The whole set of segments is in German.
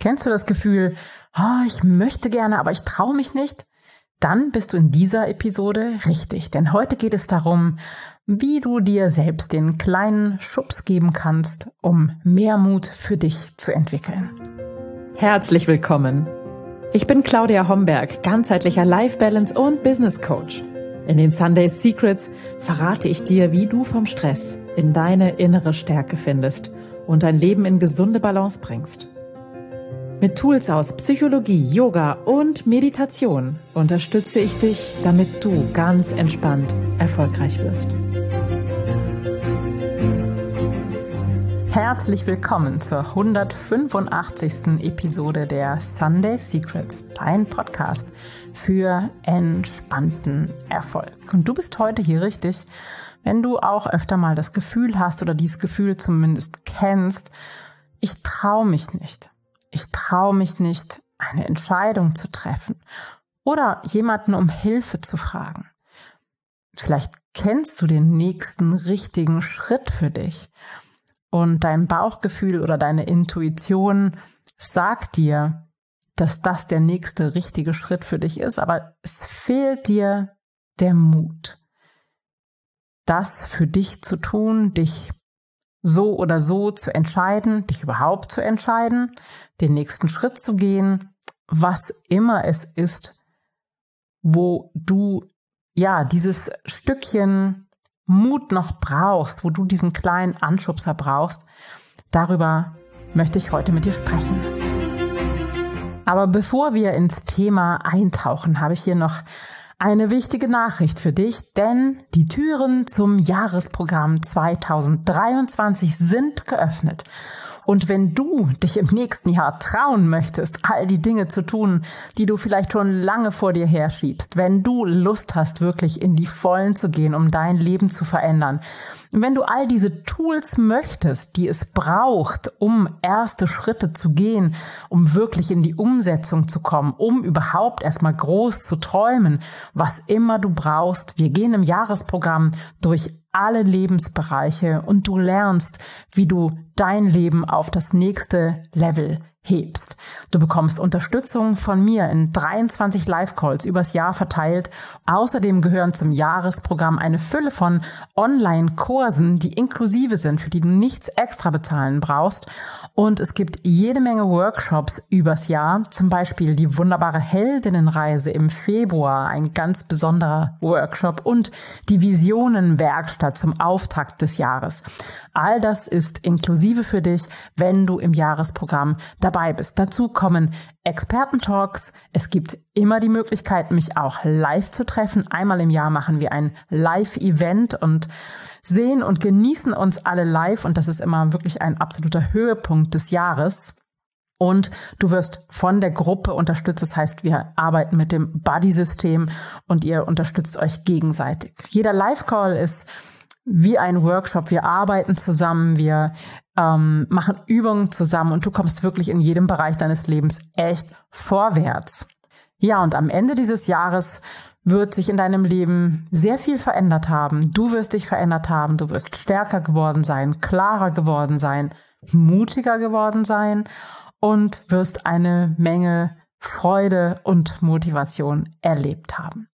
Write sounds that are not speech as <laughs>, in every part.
Kennst du das Gefühl, oh, ich möchte gerne, aber ich traue mich nicht? Dann bist du in dieser Episode richtig, denn heute geht es darum, wie du dir selbst den kleinen Schubs geben kannst, um mehr Mut für dich zu entwickeln. Herzlich willkommen. Ich bin Claudia Homberg, ganzheitlicher Life Balance und Business Coach. In den Sunday Secrets verrate ich dir, wie du vom Stress in deine innere Stärke findest und dein Leben in gesunde Balance bringst. Mit Tools aus Psychologie, Yoga und Meditation unterstütze ich dich, damit du ganz entspannt erfolgreich wirst. Herzlich willkommen zur 185. Episode der Sunday Secrets, dein Podcast für entspannten Erfolg. Und du bist heute hier richtig, wenn du auch öfter mal das Gefühl hast oder dieses Gefühl zumindest kennst, ich traue mich nicht ich traue mich nicht, eine Entscheidung zu treffen oder jemanden um Hilfe zu fragen. Vielleicht kennst du den nächsten richtigen Schritt für dich und dein Bauchgefühl oder deine Intuition sagt dir, dass das der nächste richtige Schritt für dich ist, aber es fehlt dir der Mut, das für dich zu tun, dich so oder so zu entscheiden, dich überhaupt zu entscheiden, den nächsten Schritt zu gehen, was immer es ist, wo du ja dieses Stückchen Mut noch brauchst, wo du diesen kleinen Anschubser brauchst, darüber möchte ich heute mit dir sprechen. Aber bevor wir ins Thema eintauchen, habe ich hier noch eine wichtige Nachricht für dich, denn die Türen zum Jahresprogramm 2023 sind geöffnet. Und wenn du dich im nächsten Jahr trauen möchtest, all die Dinge zu tun, die du vielleicht schon lange vor dir herschiebst, wenn du Lust hast, wirklich in die Vollen zu gehen, um dein Leben zu verändern, wenn du all diese Tools möchtest, die es braucht, um erste Schritte zu gehen, um wirklich in die Umsetzung zu kommen, um überhaupt erstmal groß zu träumen, was immer du brauchst, wir gehen im Jahresprogramm durch alle Lebensbereiche und du lernst, wie du dein Leben auf das nächste Level hebst. Du bekommst Unterstützung von mir in 23 Live-Calls übers Jahr verteilt. Außerdem gehören zum Jahresprogramm eine Fülle von Online-Kursen, die inklusive sind, für die du nichts extra bezahlen brauchst. Und es gibt jede Menge Workshops übers Jahr, zum Beispiel die wunderbare Heldinnenreise im Februar, ein ganz besonderer Workshop und die Visionenwerkstatt zum Auftakt des Jahres. All das ist inklusive für dich, wenn du im Jahresprogramm dabei bist. Dazu kommen Expertentalks. Es gibt immer die Möglichkeit, mich auch live zu treffen. Einmal im Jahr machen wir ein Live-Event und sehen und genießen uns alle live. Und das ist immer wirklich ein absoluter Höhepunkt des Jahres. Und du wirst von der Gruppe unterstützt. Das heißt, wir arbeiten mit dem Buddy-System und ihr unterstützt euch gegenseitig. Jeder Live-Call ist wie ein Workshop. Wir arbeiten zusammen, wir ähm, machen Übungen zusammen und du kommst wirklich in jedem Bereich deines Lebens echt vorwärts. Ja, und am Ende dieses Jahres wird sich in deinem Leben sehr viel verändert haben. Du wirst dich verändert haben, du wirst stärker geworden sein, klarer geworden sein, mutiger geworden sein und wirst eine Menge Freude und Motivation erlebt haben.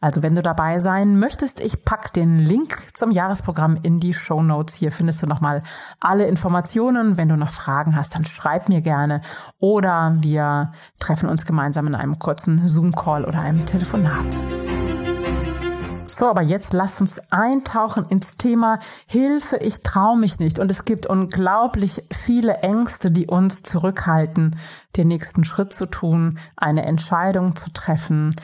Also wenn du dabei sein möchtest, ich pack den Link zum Jahresprogramm in die Show Notes. Hier findest du nochmal alle Informationen. Wenn du noch Fragen hast, dann schreib mir gerne oder wir treffen uns gemeinsam in einem kurzen Zoom-Call oder einem Telefonat. So, aber jetzt lass uns eintauchen ins Thema Hilfe, ich traue mich nicht. Und es gibt unglaublich viele Ängste, die uns zurückhalten, den nächsten Schritt zu tun, eine Entscheidung zu treffen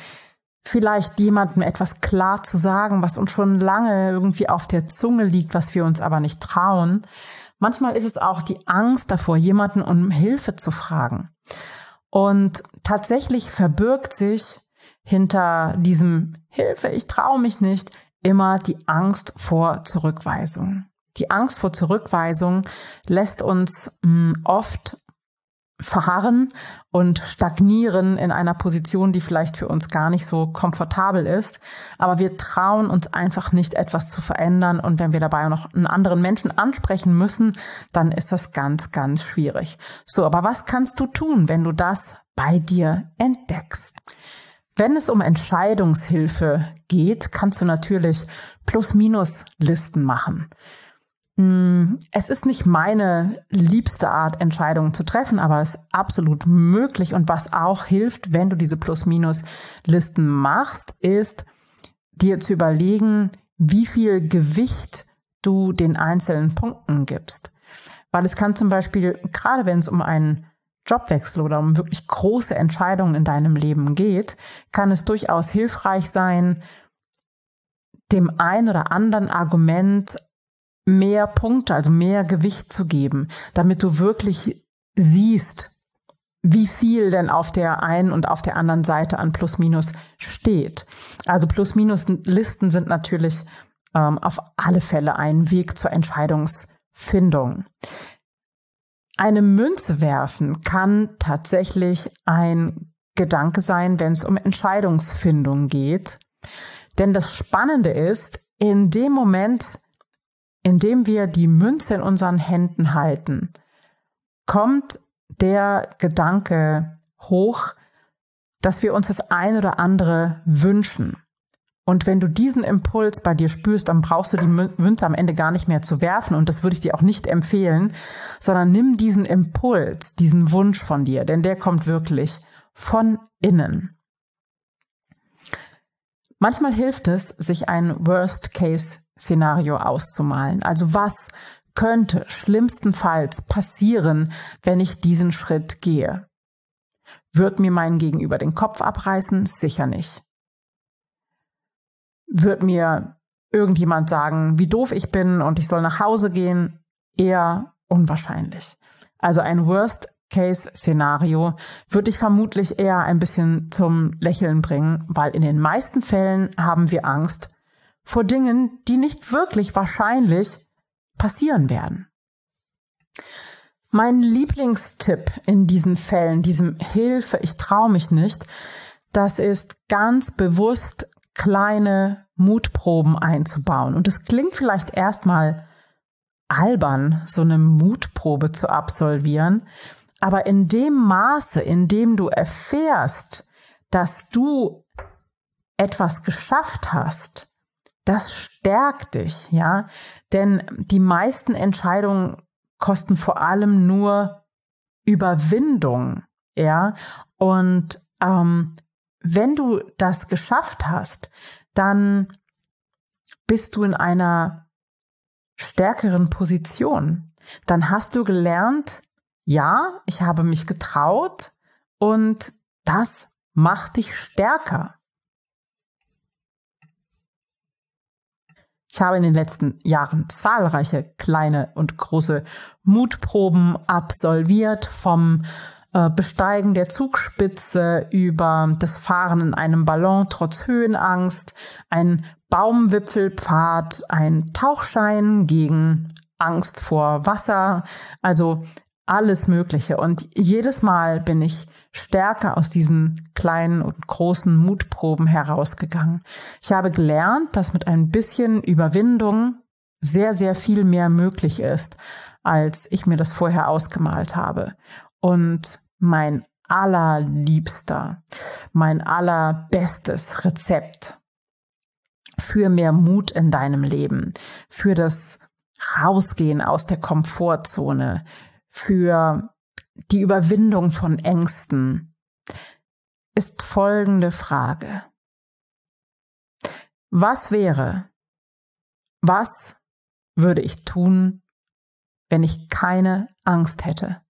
vielleicht jemandem etwas klar zu sagen, was uns schon lange irgendwie auf der Zunge liegt, was wir uns aber nicht trauen. Manchmal ist es auch die Angst davor, jemanden um Hilfe zu fragen. Und tatsächlich verbirgt sich hinter diesem Hilfe, ich traue mich nicht, immer die Angst vor Zurückweisung. Die Angst vor Zurückweisung lässt uns mh, hm, oft verharren und stagnieren in einer Position, die vielleicht für uns gar nicht so komfortabel ist. Aber wir trauen uns einfach nicht, etwas zu verändern. Und wenn wir dabei noch einen anderen Menschen ansprechen müssen, dann ist das ganz, ganz schwierig. So, aber was kannst du tun, wenn du das bei dir entdeckst? Wenn es um Entscheidungshilfe geht, kannst du natürlich Plus-Minus-Listen machen. Mm, es ist nicht meine liebste Art, Entscheidungen zu treffen, aber es ist absolut möglich. Und was auch hilft, wenn du diese Plus-Minus-Listen machst, ist dir zu überlegen, wie viel Gewicht du den einzelnen Punkten gibst. Weil es kann zum Beispiel, gerade wenn es um einen Jobwechsel oder um wirklich große Entscheidungen in deinem Leben geht, kann es durchaus hilfreich sein, dem ein oder anderen Argument mehr Punkte, also mehr Gewicht zu geben, damit du wirklich siehst, wie viel denn auf der einen und auf der anderen Seite an Plus-Minus steht. Also Plus-Minus-Listen sind natürlich ähm, auf alle Fälle ein Weg zur Entscheidungsfindung. Eine Münze werfen kann tatsächlich ein Gedanke sein, wenn es um Entscheidungsfindung geht. Denn das Spannende ist, in dem Moment, indem wir die Münze in unseren Händen halten, kommt der Gedanke hoch, dass wir uns das ein oder andere wünschen. Und wenn du diesen Impuls bei dir spürst, dann brauchst du die Münze am Ende gar nicht mehr zu werfen. Und das würde ich dir auch nicht empfehlen, sondern nimm diesen Impuls, diesen Wunsch von dir, denn der kommt wirklich von innen. Manchmal hilft es, sich ein Worst-Case Szenario auszumalen. Also was könnte schlimmstenfalls passieren, wenn ich diesen Schritt gehe? Wird mir mein Gegenüber den Kopf abreißen? Sicher nicht. Wird mir irgendjemand sagen, wie doof ich bin und ich soll nach Hause gehen? Eher unwahrscheinlich. Also ein Worst-Case-Szenario würde ich vermutlich eher ein bisschen zum Lächeln bringen, weil in den meisten Fällen haben wir Angst, vor Dingen, die nicht wirklich wahrscheinlich passieren werden. Mein Lieblingstipp in diesen Fällen, diesem Hilfe, ich traue mich nicht, das ist ganz bewusst kleine Mutproben einzubauen. Und es klingt vielleicht erstmal albern, so eine Mutprobe zu absolvieren, aber in dem Maße, in dem du erfährst, dass du etwas geschafft hast, das stärkt dich, ja. Denn die meisten Entscheidungen kosten vor allem nur Überwindung, ja. Und ähm, wenn du das geschafft hast, dann bist du in einer stärkeren Position. Dann hast du gelernt, ja, ich habe mich getraut und das macht dich stärker. Ich habe in den letzten Jahren zahlreiche kleine und große Mutproben absolviert, vom äh, Besteigen der Zugspitze über das Fahren in einem Ballon trotz Höhenangst, ein Baumwipfelpfad, ein Tauchschein gegen Angst vor Wasser, also alles Mögliche. Und jedes Mal bin ich stärker aus diesen kleinen und großen Mutproben herausgegangen. Ich habe gelernt, dass mit ein bisschen Überwindung sehr, sehr viel mehr möglich ist, als ich mir das vorher ausgemalt habe. Und mein allerliebster, mein allerbestes Rezept für mehr Mut in deinem Leben, für das Rausgehen aus der Komfortzone, für die Überwindung von Ängsten ist folgende Frage. Was wäre, was würde ich tun, wenn ich keine Angst hätte?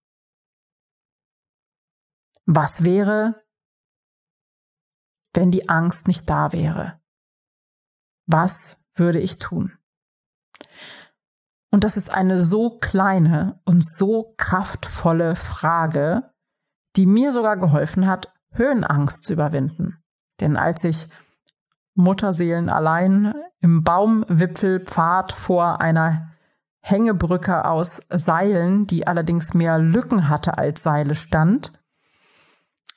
Was wäre, wenn die Angst nicht da wäre? Was würde ich tun? Und das ist eine so kleine und so kraftvolle Frage, die mir sogar geholfen hat, Höhenangst zu überwinden. Denn als ich Mutterseelen allein im Baumwipfelpfad vor einer Hängebrücke aus Seilen, die allerdings mehr Lücken hatte als Seile stand.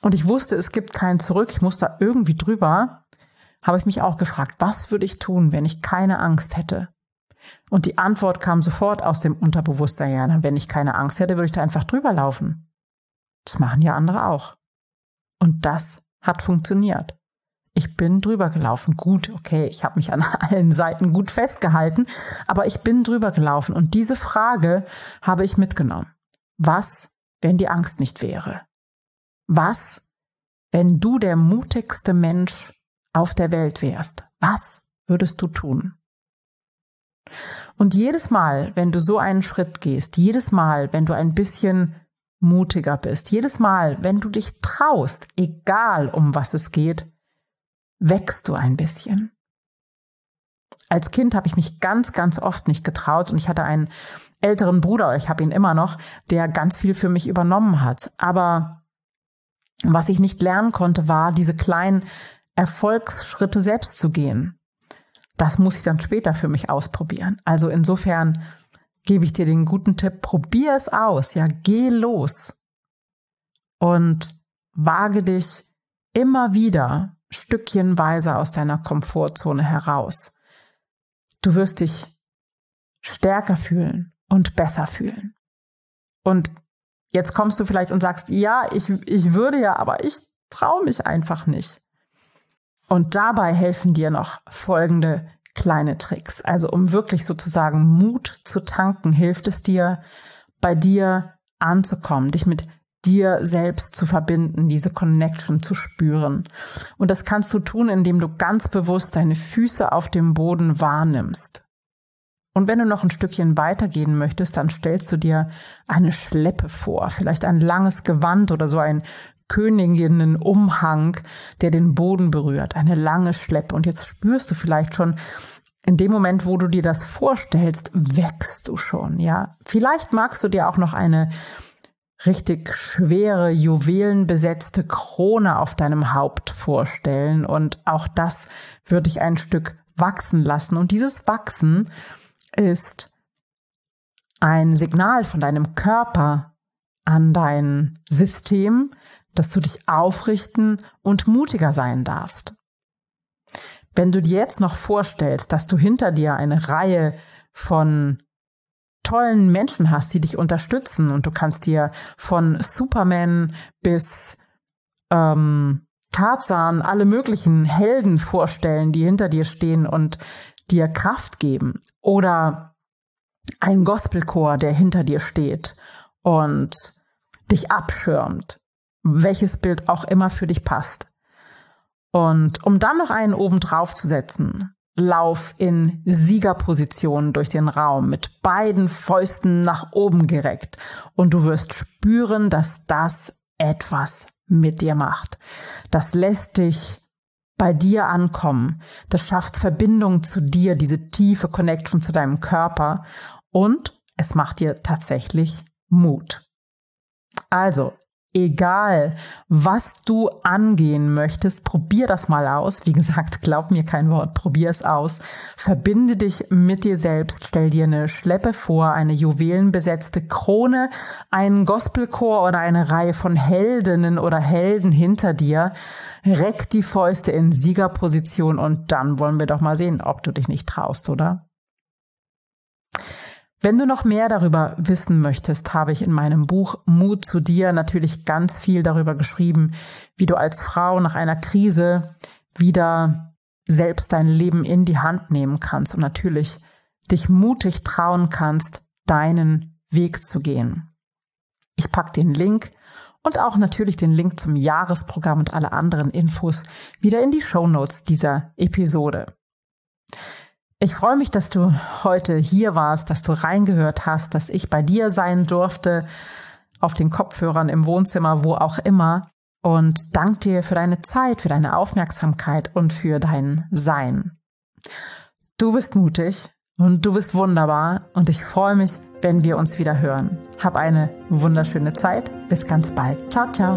Und ich wusste, es gibt kein Zurück, ich muss da irgendwie drüber. Habe ich mich auch gefragt, was würde ich tun, wenn ich keine Angst hätte? Und die Antwort kam sofort aus dem Unterbewusstsein, ja, wenn ich keine Angst hätte, würde ich da einfach drüber laufen. Das machen ja andere auch. Und das hat funktioniert. Ich bin drüber gelaufen. Gut, okay, ich habe mich an <laughs> allen Seiten gut festgehalten, aber ich bin drüber gelaufen. Und diese Frage habe ich mitgenommen. Was, wenn die Angst nicht wäre? Was, wenn du der mutigste Mensch auf der Welt wärst? Was würdest du tun? Und jedes Mal, wenn du so einen Schritt gehst, jedes Mal, wenn du ein bisschen mutiger bist, jedes Mal, wenn du dich traust, egal um was es geht, wächst du ein bisschen. Als Kind habe ich mich ganz, ganz oft nicht getraut und ich hatte einen älteren Bruder, ich habe ihn immer noch, der ganz viel für mich übernommen hat. Aber was ich nicht lernen konnte, war, diese kleinen Erfolgsschritte selbst zu gehen. Das muss ich dann später für mich ausprobieren. Also insofern gebe ich dir den guten Tipp, probier es aus, ja, geh los und wage dich immer wieder stückchenweise aus deiner Komfortzone heraus. Du wirst dich stärker fühlen und besser fühlen. Und jetzt kommst du vielleicht und sagst, ja, ich, ich würde ja, aber ich traue mich einfach nicht. Und dabei helfen dir noch folgende kleine Tricks. Also um wirklich sozusagen Mut zu tanken, hilft es dir, bei dir anzukommen, dich mit dir selbst zu verbinden, diese Connection zu spüren. Und das kannst du tun, indem du ganz bewusst deine Füße auf dem Boden wahrnimmst. Und wenn du noch ein Stückchen weitergehen möchtest, dann stellst du dir eine Schleppe vor, vielleicht ein langes Gewand oder so ein Königinnenumhang, der den Boden berührt, eine lange Schleppe. Und jetzt spürst du vielleicht schon, in dem Moment, wo du dir das vorstellst, wächst du schon, ja. Vielleicht magst du dir auch noch eine richtig schwere, juwelenbesetzte Krone auf deinem Haupt vorstellen. Und auch das würde ich ein Stück wachsen lassen. Und dieses Wachsen ist ein Signal von deinem Körper an dein System, dass du dich aufrichten und mutiger sein darfst. Wenn du dir jetzt noch vorstellst, dass du hinter dir eine Reihe von tollen Menschen hast, die dich unterstützen und du kannst dir von Superman bis ähm, Tarzan alle möglichen Helden vorstellen, die hinter dir stehen und dir Kraft geben. Oder ein Gospelchor, der hinter dir steht und dich abschirmt. Welches Bild auch immer für dich passt. Und um dann noch einen oben drauf zu setzen, Lauf in Siegerposition durch den Raum mit beiden Fäusten nach oben gereckt und du wirst spüren, dass das etwas mit dir macht. Das lässt dich bei dir ankommen. Das schafft Verbindung zu dir, diese tiefe Connection zu deinem Körper und es macht dir tatsächlich Mut. Also, egal, was du angehen möchtest, probier das mal aus. Wie gesagt, glaub mir kein Wort, probier es aus. Verbinde dich mit dir selbst, stell dir eine Schleppe vor, eine juwelenbesetzte Krone, einen Gospelchor oder eine Reihe von Heldinnen oder Helden hinter dir. Reck die Fäuste in Siegerposition und dann wollen wir doch mal sehen, ob du dich nicht traust, oder? Wenn du noch mehr darüber wissen möchtest, habe ich in meinem Buch Mut zu dir natürlich ganz viel darüber geschrieben, wie du als Frau nach einer Krise wieder selbst dein Leben in die Hand nehmen kannst und natürlich dich mutig trauen kannst, deinen Weg zu gehen. Ich packe den Link und auch natürlich den Link zum Jahresprogramm und alle anderen Infos wieder in die Show Notes dieser Episode. Ich freue mich, dass du heute hier warst, dass du reingehört hast, dass ich bei dir sein durfte, auf den Kopfhörern im Wohnzimmer, wo auch immer. Und dank dir für deine Zeit, für deine Aufmerksamkeit und für dein Sein. Du bist mutig und du bist wunderbar und ich freue mich, wenn wir uns wieder hören. Hab eine wunderschöne Zeit. Bis ganz bald. Ciao, ciao.